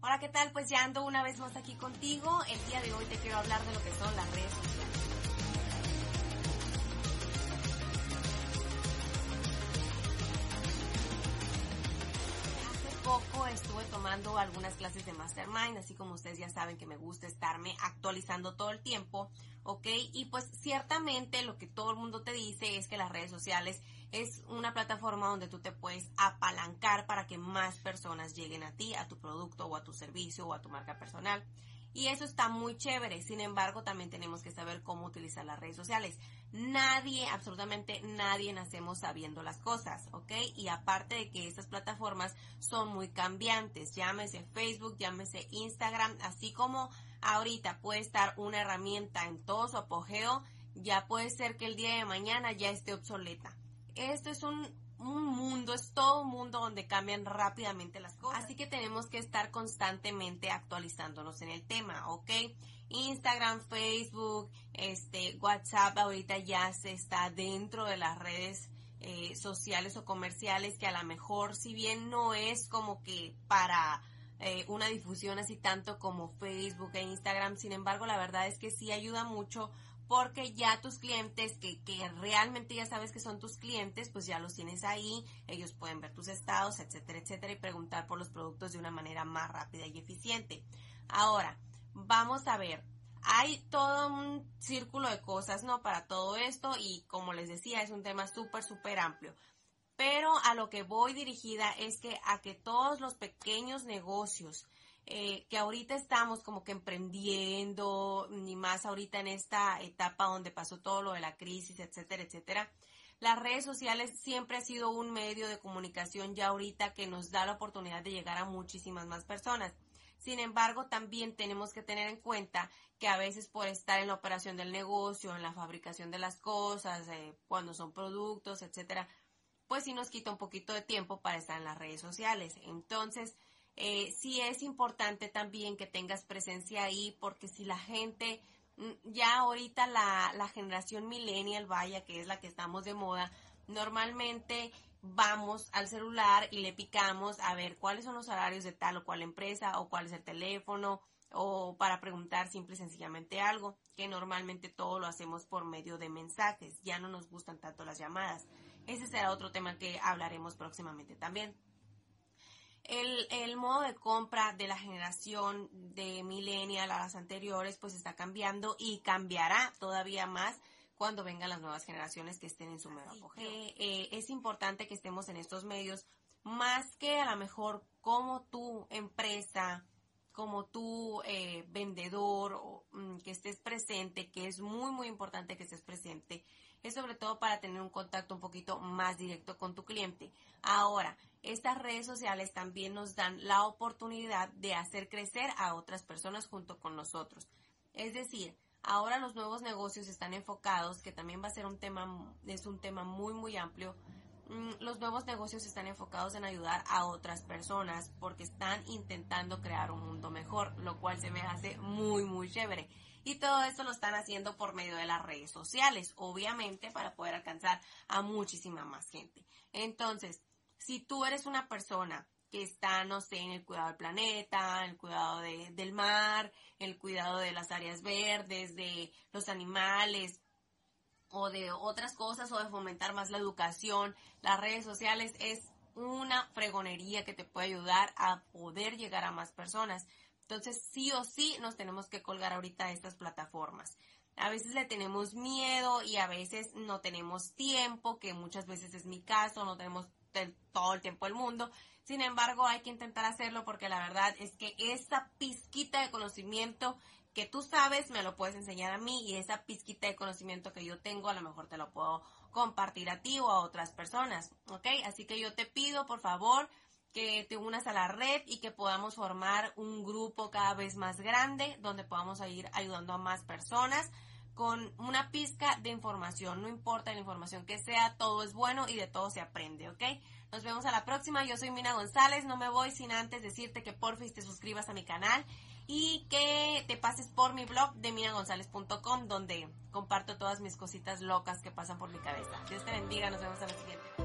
Hola, ¿qué tal? Pues ya ando una vez más aquí contigo. El día de hoy te quiero hablar de lo que son las redes sociales. Hace poco estuve tomando algunas clases de Mastermind, así como ustedes ya saben que me gusta estarme actualizando todo el tiempo, ¿ok? Y pues ciertamente lo que todo el mundo te dice es que las redes sociales es una plataforma donde tú te puedes apalancar para que más personas lleguen a ti, a tu producto o a tu servicio o a tu marca personal. Y eso está muy chévere. Sin embargo, también tenemos que saber cómo utilizar las redes sociales. Nadie, absolutamente nadie nacemos sabiendo las cosas, ¿ok? Y aparte de que estas plataformas son muy cambiantes, llámese Facebook, llámese Instagram, así como ahorita puede estar una herramienta en todo su apogeo, ya puede ser que el día de mañana ya esté obsoleta esto es un, mundo, es todo un mundo donde cambian rápidamente las cosas. Así que tenemos que estar constantemente actualizándonos en el tema, ¿ok? Instagram, Facebook, este, WhatsApp ahorita ya se está dentro de las redes eh, sociales o comerciales que a lo mejor si bien no es como que para eh, una difusión así tanto como Facebook e Instagram, sin embargo la verdad es que sí ayuda mucho porque ya tus clientes, que, que realmente ya sabes que son tus clientes, pues ya los tienes ahí, ellos pueden ver tus estados, etcétera, etcétera, y preguntar por los productos de una manera más rápida y eficiente. Ahora, vamos a ver, hay todo un círculo de cosas, ¿no? Para todo esto y como les decía, es un tema súper, súper amplio. Pero a lo que voy dirigida es que a que todos los pequeños negocios eh, que ahorita estamos como que emprendiendo, ni más ahorita en esta etapa donde pasó todo lo de la crisis, etcétera, etcétera. Las redes sociales siempre ha sido un medio de comunicación ya ahorita que nos da la oportunidad de llegar a muchísimas más personas. Sin embargo, también tenemos que tener en cuenta que a veces por estar en la operación del negocio, en la fabricación de las cosas, eh, cuando son productos, etcétera, pues sí nos quita un poquito de tiempo para estar en las redes sociales. Entonces, eh, sí es importante también que tengas presencia ahí porque si la gente, mm, ya ahorita la, la generación millennial, vaya, que es la que estamos de moda, normalmente vamos al celular y le picamos a ver cuáles son los horarios de tal o cual empresa o cuál es el teléfono o para preguntar simple y sencillamente algo, que normalmente todo lo hacemos por medio de mensajes, ya no nos gustan tanto las llamadas. Ese será otro tema que hablaremos próximamente también el, el modo de compra de la generación de millennial a las anteriores pues está cambiando y cambiará todavía más cuando vengan las nuevas generaciones que estén en su nuevo apogeo. Eh, es importante que estemos en estos medios más que a lo mejor como tu empresa, como tu eh, vendedor o, mm, que estés presente, que es muy muy importante que estés presente, es sobre todo para tener un contacto un poquito más directo con tu cliente. Ahora, estas redes sociales también nos dan la oportunidad de hacer crecer a otras personas junto con nosotros. Es decir, ahora los nuevos negocios están enfocados, que también va a ser un tema, es un tema muy, muy amplio. Mm, los nuevos negocios están enfocados en ayudar a otras personas porque están intentando crear un mundo mejor, lo cual se me hace muy, muy chévere. Y todo esto lo están haciendo por medio de las redes sociales, obviamente para poder alcanzar a muchísima más gente. Entonces, si tú eres una persona que está, no sé, en el cuidado del planeta, el cuidado del mar, el cuidado de las áreas verdes, de los animales o de otras cosas o de fomentar más la educación, las redes sociales es una fregonería que te puede ayudar a poder llegar a más personas. Entonces, sí o sí nos tenemos que colgar ahorita a estas plataformas. A veces le tenemos miedo y a veces no tenemos tiempo, que muchas veces es mi caso, no tenemos todo el tiempo del mundo. Sin embargo, hay que intentar hacerlo porque la verdad es que esa pizquita de conocimiento que tú sabes me lo puedes enseñar a mí y esa pizquita de conocimiento que yo tengo a lo mejor te lo puedo compartir a ti o a otras personas, ¿ok? Así que yo te pido, por favor, que te unas a la red y que podamos formar un grupo cada vez más grande donde podamos ir ayudando a más personas con una pizca de información. No importa la información que sea, todo es bueno y de todo se aprende, ¿ok? Nos vemos a la próxima. Yo soy Mina González. No me voy sin antes decirte que porfis te suscribas a mi canal y que te pases por mi blog de minagonzalez.com donde comparto todas mis cositas locas que pasan por mi cabeza. Dios te bendiga. Nos vemos a la siguiente.